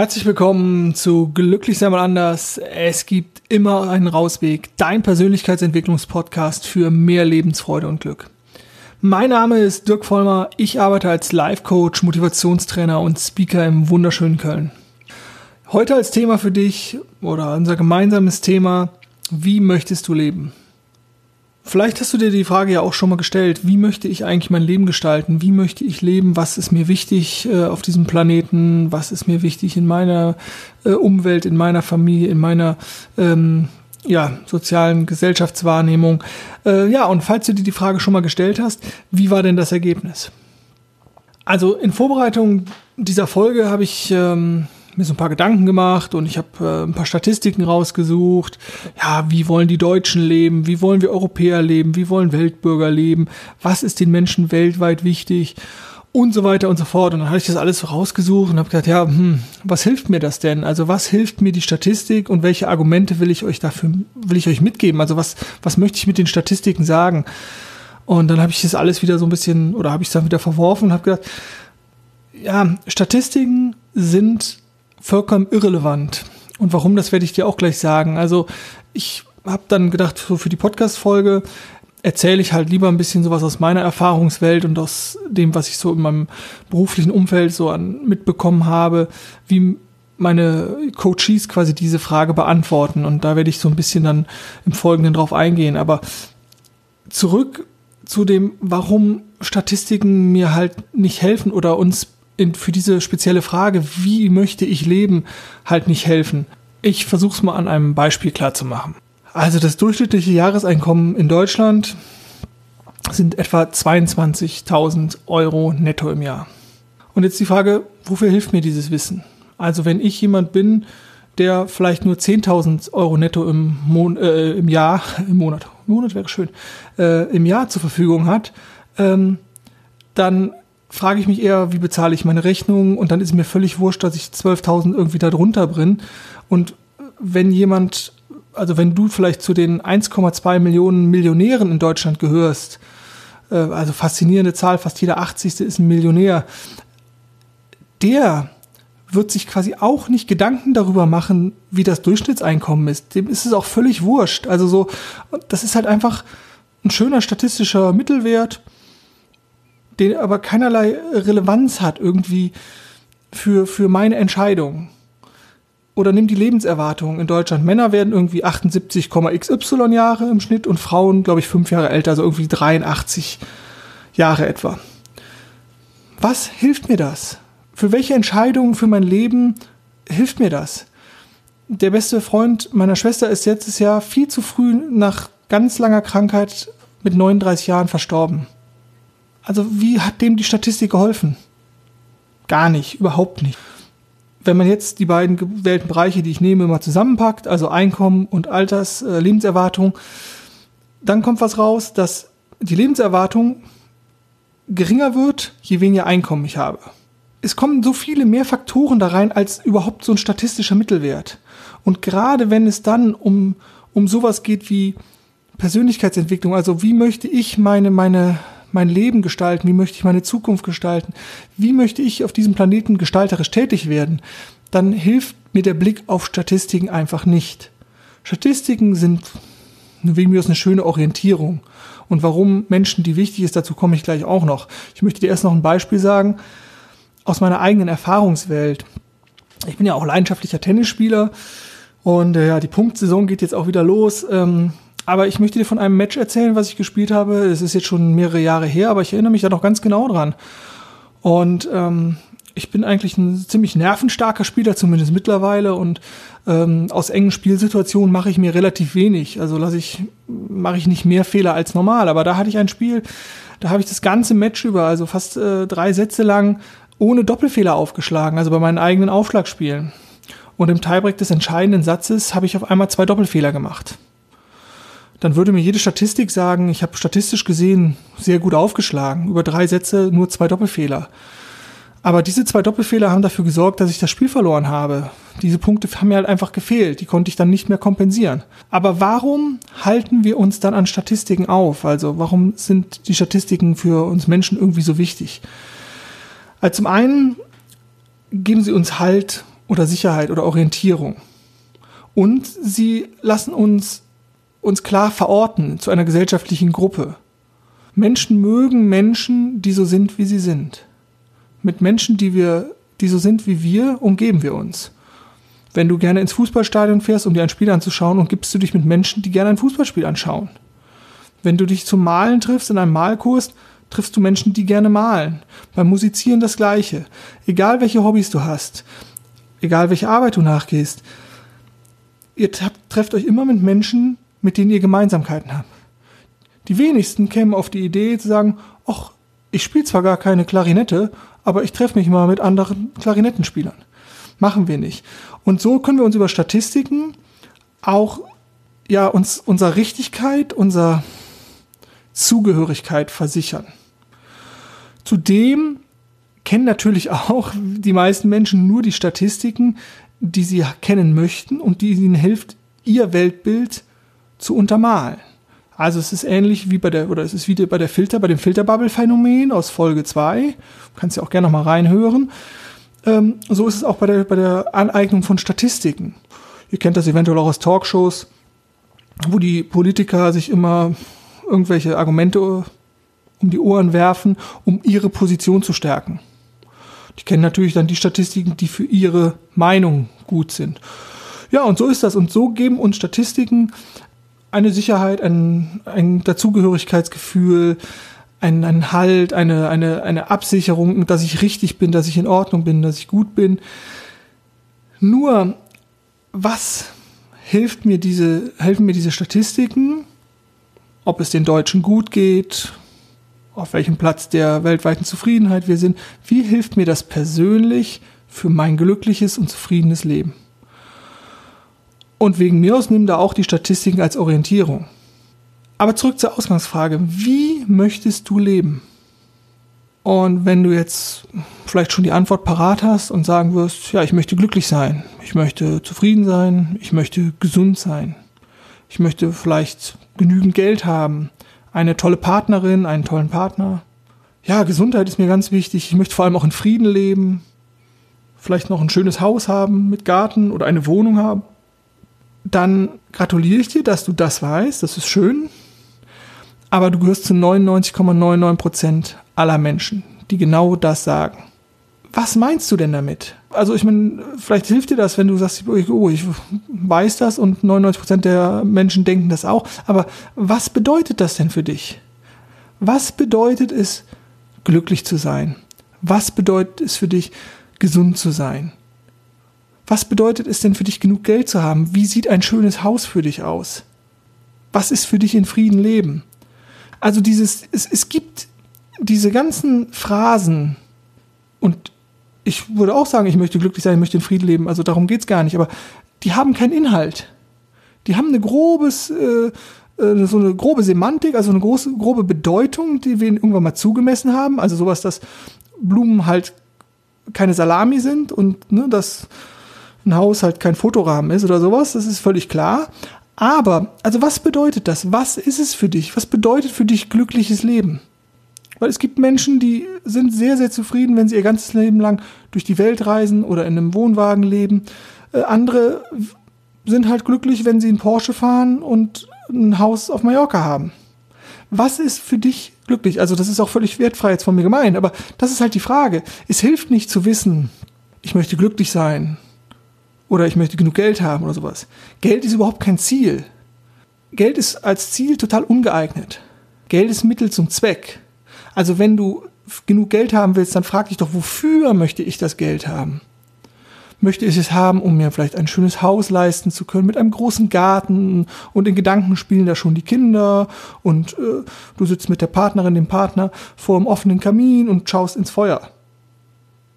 Herzlich willkommen zu Glücklich sei mal anders. Es gibt immer einen Rausweg. Dein Persönlichkeitsentwicklungspodcast für mehr Lebensfreude und Glück. Mein Name ist Dirk Vollmer. Ich arbeite als Life Coach, Motivationstrainer und Speaker im wunderschönen Köln. Heute als Thema für dich oder unser gemeinsames Thema, wie möchtest du leben? Vielleicht hast du dir die Frage ja auch schon mal gestellt, wie möchte ich eigentlich mein Leben gestalten? Wie möchte ich leben? Was ist mir wichtig äh, auf diesem Planeten? Was ist mir wichtig in meiner äh, Umwelt, in meiner Familie, in meiner ähm, ja, sozialen Gesellschaftswahrnehmung? Äh, ja, und falls du dir die Frage schon mal gestellt hast, wie war denn das Ergebnis? Also in Vorbereitung dieser Folge habe ich ähm, mir so ein paar Gedanken gemacht und ich habe äh, ein paar Statistiken rausgesucht. Ja, wie wollen die Deutschen leben? Wie wollen wir Europäer leben? Wie wollen Weltbürger leben? Was ist den Menschen weltweit wichtig? Und so weiter und so fort. Und dann habe ich das alles so rausgesucht und habe gedacht, ja, hm, was hilft mir das denn? Also was hilft mir die Statistik und welche Argumente will ich euch dafür, will ich euch mitgeben? Also was, was möchte ich mit den Statistiken sagen? Und dann habe ich das alles wieder so ein bisschen, oder habe ich es dann wieder verworfen und habe gedacht, ja, Statistiken sind vollkommen irrelevant. Und warum, das werde ich dir auch gleich sagen. Also ich habe dann gedacht, so für die Podcast-Folge erzähle ich halt lieber ein bisschen sowas aus meiner Erfahrungswelt und aus dem, was ich so in meinem beruflichen Umfeld so an mitbekommen habe, wie meine Coaches quasi diese Frage beantworten. Und da werde ich so ein bisschen dann im Folgenden drauf eingehen. Aber zurück zu dem, warum Statistiken mir halt nicht helfen oder uns in, für diese spezielle Frage, wie möchte ich leben, halt nicht helfen. Ich versuche es mal an einem Beispiel klar zu machen. Also das durchschnittliche Jahreseinkommen in Deutschland sind etwa 22.000 Euro netto im Jahr. Und jetzt die Frage, wofür hilft mir dieses Wissen? Also wenn ich jemand bin, der vielleicht nur 10.000 Euro netto im, Mon äh, im Jahr, im Monat, Monat wäre schön, äh, im Jahr zur Verfügung hat, ähm, dann frage ich mich eher, wie bezahle ich meine Rechnung und dann ist mir völlig wurscht, dass ich 12.000 irgendwie da drunter bin. Und wenn jemand, also wenn du vielleicht zu den 1,2 Millionen Millionären in Deutschland gehörst, äh, also faszinierende Zahl, fast jeder 80. ist ein Millionär, der wird sich quasi auch nicht Gedanken darüber machen, wie das Durchschnittseinkommen ist. Dem ist es auch völlig wurscht. Also so, das ist halt einfach ein schöner statistischer Mittelwert den aber keinerlei Relevanz hat irgendwie für, für meine Entscheidung. Oder nimm die Lebenserwartung in Deutschland. Männer werden irgendwie 78,xy Jahre im Schnitt und Frauen, glaube ich, fünf Jahre älter, also irgendwie 83 Jahre etwa. Was hilft mir das? Für welche Entscheidungen für mein Leben hilft mir das? Der beste Freund meiner Schwester ist letztes Jahr viel zu früh nach ganz langer Krankheit mit 39 Jahren verstorben. Also wie hat dem die Statistik geholfen? Gar nicht, überhaupt nicht. Wenn man jetzt die beiden gewählten Bereiche, die ich nehme, mal zusammenpackt, also Einkommen und Alters, äh, Lebenserwartung, dann kommt was raus, dass die Lebenserwartung geringer wird, je weniger Einkommen ich habe. Es kommen so viele mehr Faktoren da rein als überhaupt so ein statistischer Mittelwert. Und gerade wenn es dann um, um sowas geht wie Persönlichkeitsentwicklung, also wie möchte ich meine, meine, mein Leben gestalten? Wie möchte ich meine Zukunft gestalten? Wie möchte ich auf diesem Planeten gestalterisch tätig werden? Dann hilft mir der Blick auf Statistiken einfach nicht. Statistiken sind wegen mir aus eine schöne Orientierung. Und warum Menschen, die wichtig ist, dazu komme ich gleich auch noch. Ich möchte dir erst noch ein Beispiel sagen aus meiner eigenen Erfahrungswelt. Ich bin ja auch leidenschaftlicher Tennisspieler und äh, ja, die Punktsaison geht jetzt auch wieder los. Ähm, aber ich möchte dir von einem Match erzählen, was ich gespielt habe. Es ist jetzt schon mehrere Jahre her, aber ich erinnere mich da noch ganz genau dran. Und ähm, ich bin eigentlich ein ziemlich nervenstarker Spieler, zumindest mittlerweile. Und ähm, aus engen Spielsituationen mache ich mir relativ wenig. Also lasse ich, mache ich nicht mehr Fehler als normal. Aber da hatte ich ein Spiel, da habe ich das ganze Match über, also fast äh, drei Sätze lang, ohne Doppelfehler aufgeschlagen, also bei meinen eigenen Aufschlagspielen. Und im Tiebreak des entscheidenden Satzes habe ich auf einmal zwei Doppelfehler gemacht dann würde mir jede Statistik sagen, ich habe statistisch gesehen sehr gut aufgeschlagen. Über drei Sätze nur zwei Doppelfehler. Aber diese zwei Doppelfehler haben dafür gesorgt, dass ich das Spiel verloren habe. Diese Punkte haben mir halt einfach gefehlt. Die konnte ich dann nicht mehr kompensieren. Aber warum halten wir uns dann an Statistiken auf? Also warum sind die Statistiken für uns Menschen irgendwie so wichtig? Also zum einen geben sie uns Halt oder Sicherheit oder Orientierung. Und sie lassen uns uns klar verorten zu einer gesellschaftlichen Gruppe. Menschen mögen Menschen, die so sind, wie sie sind. Mit Menschen, die wir, die so sind wie wir, umgeben wir uns. Wenn du gerne ins Fußballstadion fährst, um dir ein Spiel anzuschauen, umgibst du dich mit Menschen, die gerne ein Fußballspiel anschauen. Wenn du dich zum Malen triffst in einem Malkurs, triffst du Menschen, die gerne malen. Beim Musizieren das Gleiche. Egal welche Hobbys du hast, egal welche Arbeit du nachgehst, ihr trefft euch immer mit Menschen, mit denen ihr Gemeinsamkeiten habt. Die wenigsten kämen auf die Idee zu sagen, ach, ich spiele zwar gar keine Klarinette, aber ich treffe mich mal mit anderen Klarinettenspielern. Machen wir nicht. Und so können wir uns über Statistiken auch ja uns unserer Richtigkeit, unserer Zugehörigkeit versichern. Zudem kennen natürlich auch die meisten Menschen nur die Statistiken, die sie kennen möchten und die ihnen hilft, ihr Weltbild zu untermalen. Also es ist ähnlich wie bei der, oder es ist wie bei der Filter, bei dem Filterbubble-Phänomen aus Folge 2. Du kannst ja auch gerne noch mal reinhören. Ähm, so ist es auch bei der, bei der Aneignung von Statistiken. Ihr kennt das eventuell auch aus Talkshows, wo die Politiker sich immer irgendwelche Argumente um die Ohren werfen, um ihre Position zu stärken. Die kennen natürlich dann die Statistiken, die für ihre Meinung gut sind. Ja, und so ist das. Und so geben uns Statistiken eine Sicherheit, ein, ein Dazugehörigkeitsgefühl, ein, ein Halt, eine, eine, eine Absicherung, dass ich richtig bin, dass ich in Ordnung bin, dass ich gut bin. Nur, was hilft mir diese, helfen mir diese Statistiken, ob es den Deutschen gut geht, auf welchem Platz der weltweiten Zufriedenheit wir sind, wie hilft mir das persönlich für mein glückliches und zufriedenes Leben? Und wegen mir aus nimm da auch die Statistiken als Orientierung. Aber zurück zur Ausgangsfrage. Wie möchtest du leben? Und wenn du jetzt vielleicht schon die Antwort parat hast und sagen wirst, ja, ich möchte glücklich sein, ich möchte zufrieden sein, ich möchte gesund sein, ich möchte vielleicht genügend Geld haben, eine tolle Partnerin, einen tollen Partner. Ja, Gesundheit ist mir ganz wichtig. Ich möchte vor allem auch in Frieden leben, vielleicht noch ein schönes Haus haben mit Garten oder eine Wohnung haben dann gratuliere ich dir, dass du das weißt. Das ist schön. Aber du gehörst zu 99,99 Prozent aller Menschen, die genau das sagen. Was meinst du denn damit? Also ich meine, vielleicht hilft dir das, wenn du sagst, oh, ich weiß das und 99 Prozent der Menschen denken das auch. Aber was bedeutet das denn für dich? Was bedeutet es, glücklich zu sein? Was bedeutet es für dich, gesund zu sein? Was bedeutet es denn für dich, genug Geld zu haben? Wie sieht ein schönes Haus für dich aus? Was ist für dich in Frieden leben? Also dieses, es, es gibt diese ganzen Phrasen und ich würde auch sagen, ich möchte glücklich sein, ich möchte in Frieden leben, also darum geht's gar nicht, aber die haben keinen Inhalt. Die haben eine grobes, äh, äh, so eine grobe Semantik, also eine große, grobe Bedeutung, die wir ihnen irgendwann mal zugemessen haben. Also sowas, dass Blumen halt keine Salami sind und ne, dass ein Haus halt kein Fotorahmen ist oder sowas, das ist völlig klar. Aber, also was bedeutet das? Was ist es für dich? Was bedeutet für dich glückliches Leben? Weil es gibt Menschen, die sind sehr, sehr zufrieden, wenn sie ihr ganzes Leben lang durch die Welt reisen oder in einem Wohnwagen leben. Äh, andere sind halt glücklich, wenn sie einen Porsche fahren und ein Haus auf Mallorca haben. Was ist für dich glücklich? Also das ist auch völlig wertfrei jetzt von mir gemeint, aber das ist halt die Frage. Es hilft nicht zu wissen, ich möchte glücklich sein oder ich möchte genug Geld haben oder sowas. Geld ist überhaupt kein Ziel. Geld ist als Ziel total ungeeignet. Geld ist Mittel zum Zweck. Also wenn du genug Geld haben willst, dann frag dich doch, wofür möchte ich das Geld haben? Möchte ich es haben, um mir vielleicht ein schönes Haus leisten zu können mit einem großen Garten und in Gedanken spielen da schon die Kinder und äh, du sitzt mit der Partnerin, dem Partner vor einem offenen Kamin und schaust ins Feuer.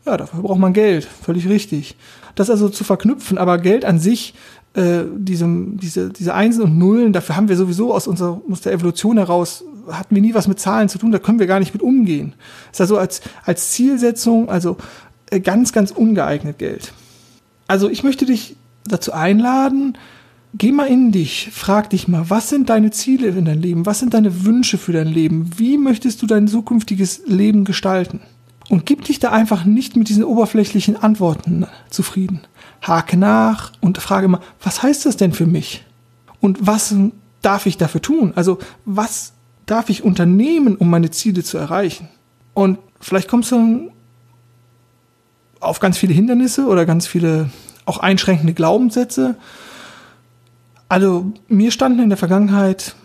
Ja, dafür braucht man Geld, völlig richtig. Das also zu verknüpfen, aber Geld an sich, äh, diesem, diese, diese Einsen und Nullen, dafür haben wir sowieso aus unserer aus der Evolution heraus, hatten wir nie was mit Zahlen zu tun, da können wir gar nicht mit umgehen. Das ist also als, als Zielsetzung, also äh, ganz, ganz ungeeignet Geld. Also ich möchte dich dazu einladen, geh mal in dich, frag dich mal, was sind deine Ziele in deinem Leben? Was sind deine Wünsche für dein Leben? Wie möchtest du dein zukünftiges Leben gestalten? Und gib dich da einfach nicht mit diesen oberflächlichen Antworten zufrieden. hake nach und frage immer, was heißt das denn für mich? Und was darf ich dafür tun? Also was darf ich unternehmen, um meine Ziele zu erreichen? Und vielleicht kommst du auf ganz viele Hindernisse oder ganz viele auch einschränkende Glaubenssätze. Also mir standen in der Vergangenheit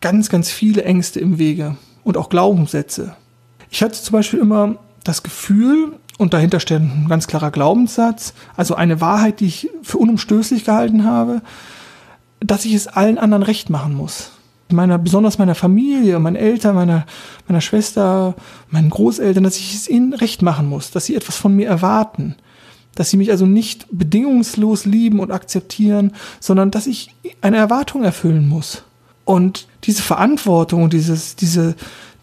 ganz, ganz viele Ängste im Wege und auch Glaubenssätze. Ich hatte zum Beispiel immer das Gefühl, und dahinter steht ein ganz klarer Glaubenssatz, also eine Wahrheit, die ich für unumstößlich gehalten habe, dass ich es allen anderen recht machen muss meiner, besonders meiner Familie, meinen Eltern, meiner, meiner Schwester, meinen Großeltern, dass ich es ihnen recht machen muss, dass sie etwas von mir erwarten. Dass sie mich also nicht bedingungslos lieben und akzeptieren, sondern dass ich eine Erwartung erfüllen muss. Und diese Verantwortung und dieses, diese,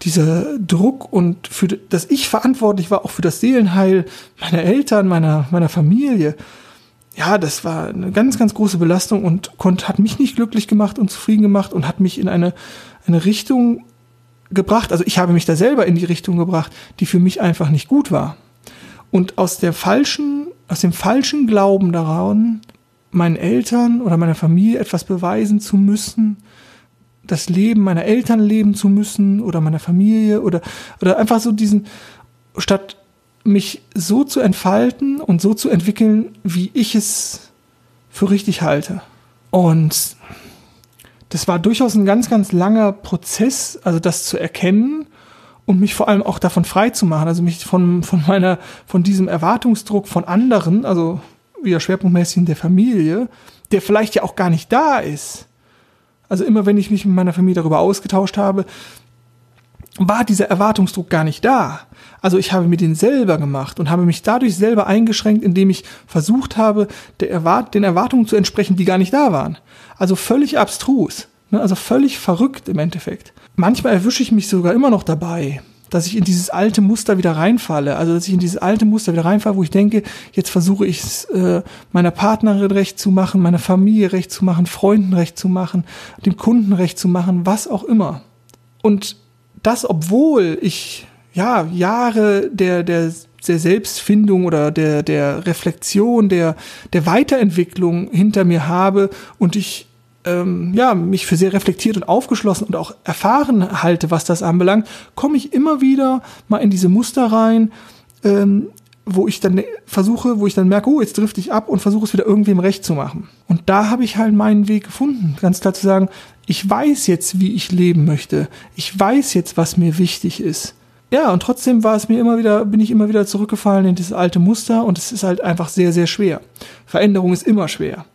dieser Druck und für, dass ich verantwortlich war auch für das Seelenheil meiner Eltern, meiner, meiner Familie, ja, das war eine ganz, ganz große Belastung und konnte, hat mich nicht glücklich gemacht und zufrieden gemacht und hat mich in eine, eine Richtung gebracht. Also ich habe mich da selber in die Richtung gebracht, die für mich einfach nicht gut war. Und aus der falschen, aus dem falschen Glauben daran, meinen Eltern oder meiner Familie etwas beweisen zu müssen, das Leben meiner Eltern leben zu müssen oder meiner Familie oder, oder einfach so diesen, statt mich so zu entfalten und so zu entwickeln, wie ich es für richtig halte. Und das war durchaus ein ganz, ganz langer Prozess, also das zu erkennen und mich vor allem auch davon frei zu machen, also mich von, von meiner, von diesem Erwartungsdruck von anderen, also wieder schwerpunktmäßig in der Familie, der vielleicht ja auch gar nicht da ist. Also immer wenn ich mich mit meiner Familie darüber ausgetauscht habe, war dieser Erwartungsdruck gar nicht da. Also ich habe mir den selber gemacht und habe mich dadurch selber eingeschränkt, indem ich versucht habe, Erwart den Erwartungen zu entsprechen, die gar nicht da waren. Also völlig abstrus. Ne? Also völlig verrückt im Endeffekt. Manchmal erwische ich mich sogar immer noch dabei, dass ich in dieses alte Muster wieder reinfalle. Also dass ich in dieses alte Muster wieder reinfalle, wo ich denke, jetzt versuche ich es äh, meiner Partnerin recht zu machen, meiner Familie recht zu machen, Freunden recht zu machen, dem Kunden recht zu machen, was auch immer. Und das, obwohl ich ja Jahre der der der Selbstfindung oder der der Reflexion, der der Weiterentwicklung hinter mir habe und ich ähm, ja mich für sehr reflektiert und aufgeschlossen und auch erfahren halte, was das anbelangt, komme ich immer wieder mal in diese Muster rein, ähm, wo ich dann versuche, wo ich dann merke, oh, jetzt drifte ich ab und versuche es wieder irgendwem recht zu machen. Und da habe ich halt meinen Weg gefunden, ganz klar zu sagen, ich weiß jetzt, wie ich leben möchte. Ich weiß jetzt, was mir wichtig ist. Ja, und trotzdem war es mir immer wieder, bin ich immer wieder zurückgefallen in dieses alte Muster und es ist halt einfach sehr, sehr schwer. Veränderung ist immer schwer.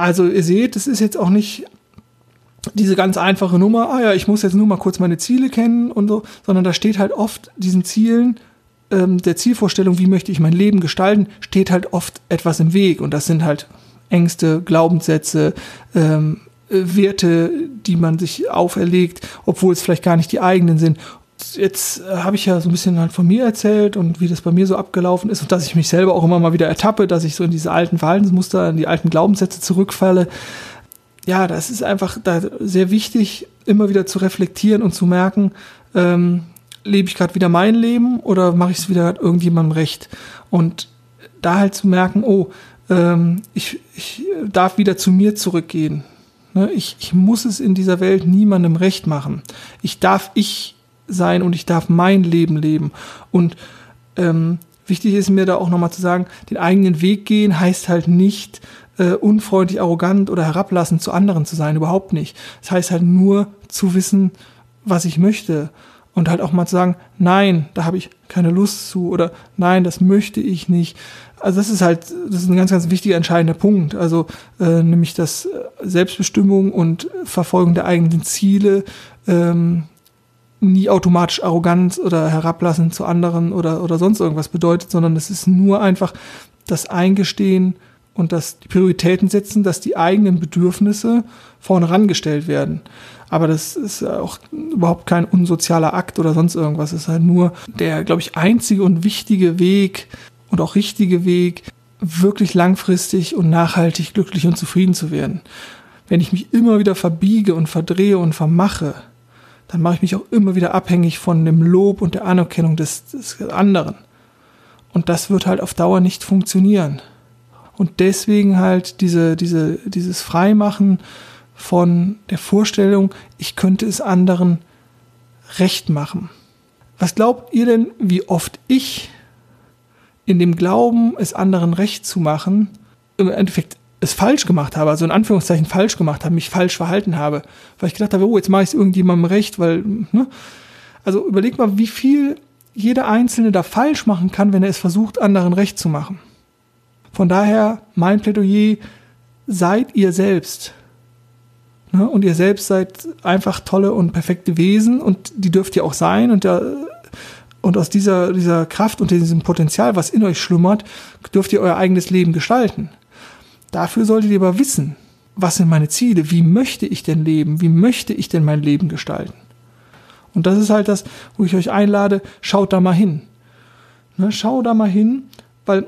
Also ihr seht, es ist jetzt auch nicht diese ganz einfache Nummer, ah ja, ich muss jetzt nur mal kurz meine Ziele kennen und so, sondern da steht halt oft diesen Zielen, ähm, der Zielvorstellung, wie möchte ich mein Leben gestalten, steht halt oft etwas im Weg und das sind halt Ängste, Glaubenssätze, ähm, Werte, die man sich auferlegt, obwohl es vielleicht gar nicht die eigenen sind. Jetzt äh, habe ich ja so ein bisschen halt von mir erzählt und wie das bei mir so abgelaufen ist und dass ich mich selber auch immer mal wieder ertappe, dass ich so in diese alten Verhaltensmuster, in die alten Glaubenssätze zurückfalle. Ja, das ist einfach da sehr wichtig, immer wieder zu reflektieren und zu merken, ähm, lebe ich gerade wieder mein Leben oder mache ich es wieder irgendjemandem recht? Und da halt zu merken, oh, ähm, ich, ich darf wieder zu mir zurückgehen. Ne, ich, ich muss es in dieser Welt niemandem recht machen. Ich darf ich sein und ich darf mein Leben leben. Und ähm, wichtig ist mir da auch nochmal zu sagen, den eigenen Weg gehen heißt halt nicht äh, unfreundlich, arrogant oder herablassend zu anderen zu sein, überhaupt nicht. Das heißt halt nur zu wissen, was ich möchte und halt auch mal zu sagen, nein, da habe ich keine Lust zu oder nein, das möchte ich nicht. Also das ist halt, das ist ein ganz, ganz wichtiger, entscheidender Punkt. Also äh, nämlich dass Selbstbestimmung und Verfolgung der eigenen Ziele ähm, nie automatisch arrogant oder herablassend zu anderen oder, oder sonst irgendwas bedeutet, sondern es ist nur einfach das Eingestehen und das die Prioritäten setzen, dass die eigenen Bedürfnisse vorne rangestellt werden. Aber das ist auch überhaupt kein unsozialer Akt oder sonst irgendwas. Es ist halt nur der, glaube ich, einzige und wichtige Weg, und auch richtige Weg, wirklich langfristig und nachhaltig glücklich und zufrieden zu werden. Wenn ich mich immer wieder verbiege und verdrehe und vermache, dann mache ich mich auch immer wieder abhängig von dem Lob und der Anerkennung des, des anderen. Und das wird halt auf Dauer nicht funktionieren. Und deswegen halt diese, diese, dieses Freimachen von der Vorstellung, ich könnte es anderen recht machen. Was glaubt ihr denn, wie oft ich in dem Glauben, es anderen recht zu machen, im Endeffekt es falsch gemacht habe, also in Anführungszeichen falsch gemacht habe, mich falsch verhalten habe, weil ich gedacht habe, oh, jetzt mache ich es irgendjemandem recht, weil, ne? Also überleg mal, wie viel jeder Einzelne da falsch machen kann, wenn er es versucht, anderen recht zu machen. Von daher, mein Plädoyer, seid ihr selbst. Ne? Und ihr selbst seid einfach tolle und perfekte Wesen und die dürft ihr auch sein und der, und aus dieser, dieser Kraft und diesem Potenzial, was in euch schlummert, dürft ihr euer eigenes Leben gestalten. Dafür solltet ihr aber wissen, was sind meine Ziele, wie möchte ich denn leben, wie möchte ich denn mein Leben gestalten. Und das ist halt das, wo ich euch einlade, schaut da mal hin. Ne, schau da mal hin, weil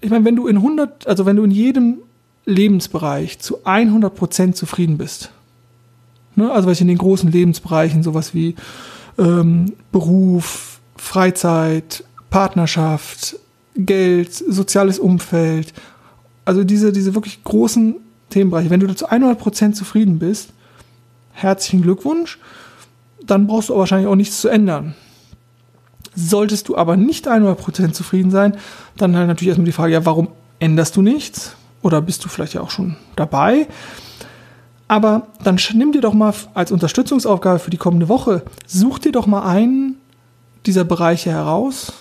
ich meine, wenn du in 100, also wenn du in jedem Lebensbereich zu 100 Prozent zufrieden bist, ne, also was in den großen Lebensbereichen, sowas wie ähm, Beruf, Freizeit, Partnerschaft, Geld, soziales Umfeld, also diese, diese wirklich großen Themenbereiche, wenn du zu 100 Prozent zufrieden bist, herzlichen Glückwunsch, dann brauchst du wahrscheinlich auch nichts zu ändern. Solltest du aber nicht 100% zufrieden sein, dann halt natürlich erstmal die Frage, ja, warum änderst du nichts? Oder bist du vielleicht ja auch schon dabei? Aber dann nimm dir doch mal als Unterstützungsaufgabe für die kommende Woche, such dir doch mal einen dieser Bereiche heraus.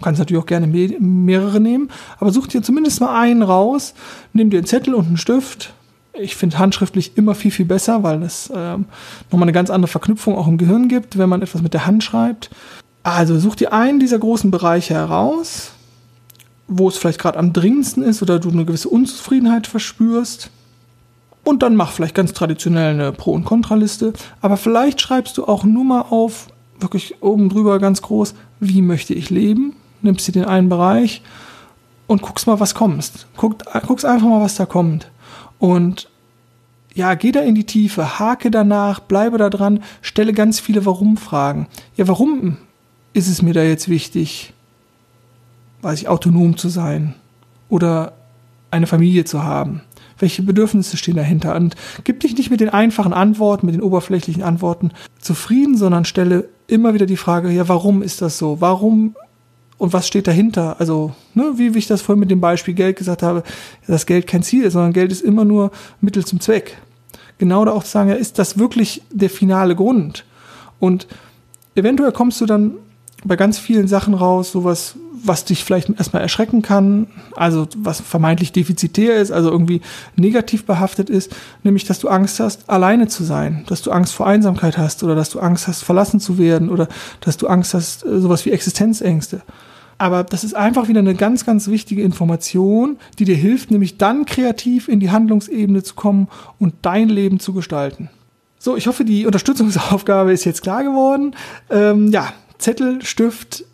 Du kannst natürlich auch gerne mehrere nehmen, aber such dir zumindest mal einen raus, nimm dir einen Zettel und einen Stift, ich finde handschriftlich immer viel, viel besser, weil es ähm, nochmal eine ganz andere Verknüpfung auch im Gehirn gibt, wenn man etwas mit der Hand schreibt. Also such dir einen dieser großen Bereiche heraus, wo es vielleicht gerade am dringendsten ist oder du eine gewisse Unzufriedenheit verspürst. Und dann mach vielleicht ganz traditionell eine Pro- und Kontraliste. Aber vielleicht schreibst du auch nur mal auf, wirklich oben drüber ganz groß, wie möchte ich leben? Nimmst dir den einen Bereich und guckst mal, was kommt. Guck, guckst einfach mal, was da kommt. Und ja, geh da in die Tiefe, hake danach, bleibe da dran, stelle ganz viele Warum-Fragen. Ja, warum ist es mir da jetzt wichtig, weiß ich, autonom zu sein oder eine Familie zu haben? Welche Bedürfnisse stehen dahinter? Und gib dich nicht mit den einfachen Antworten, mit den oberflächlichen Antworten zufrieden, sondern stelle immer wieder die Frage, ja, warum ist das so? Warum und was steht dahinter? Also, ne, wie, ich das vorhin mit dem Beispiel Geld gesagt habe, dass Geld kein Ziel ist, sondern Geld ist immer nur Mittel zum Zweck. Genau da auch zu sagen, ja, ist das wirklich der finale Grund? Und eventuell kommst du dann bei ganz vielen Sachen raus, sowas, was dich vielleicht erstmal erschrecken kann, also was vermeintlich defizitär ist, also irgendwie negativ behaftet ist, nämlich dass du Angst hast, alleine zu sein, dass du Angst vor Einsamkeit hast oder dass du Angst hast, verlassen zu werden oder dass du Angst hast, äh, sowas wie Existenzängste. Aber das ist einfach wieder eine ganz, ganz wichtige Information, die dir hilft, nämlich dann kreativ in die Handlungsebene zu kommen und dein Leben zu gestalten. So, ich hoffe, die Unterstützungsaufgabe ist jetzt klar geworden. Ähm, ja, Zettel, Stift,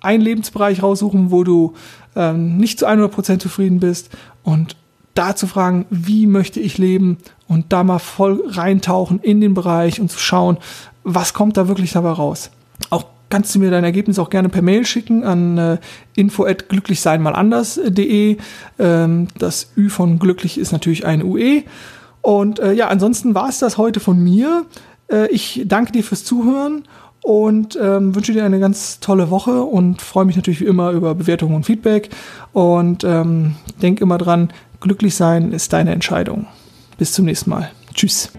einen Lebensbereich raussuchen, wo du ähm, nicht zu 100% zufrieden bist und da zu fragen, wie möchte ich leben und da mal voll reintauchen in den Bereich und zu schauen, was kommt da wirklich dabei raus. Auch kannst du mir dein Ergebnis auch gerne per Mail schicken an äh, info@glücklichseinmalanders.de. Ähm, das Ü von glücklich ist natürlich ein UE. Und äh, ja, ansonsten war es das heute von mir. Äh, ich danke dir fürs Zuhören und ähm, wünsche dir eine ganz tolle Woche und freue mich natürlich wie immer über Bewertungen und Feedback. Und ähm, denk immer dran, glücklich sein ist deine Entscheidung. Bis zum nächsten Mal. Tschüss.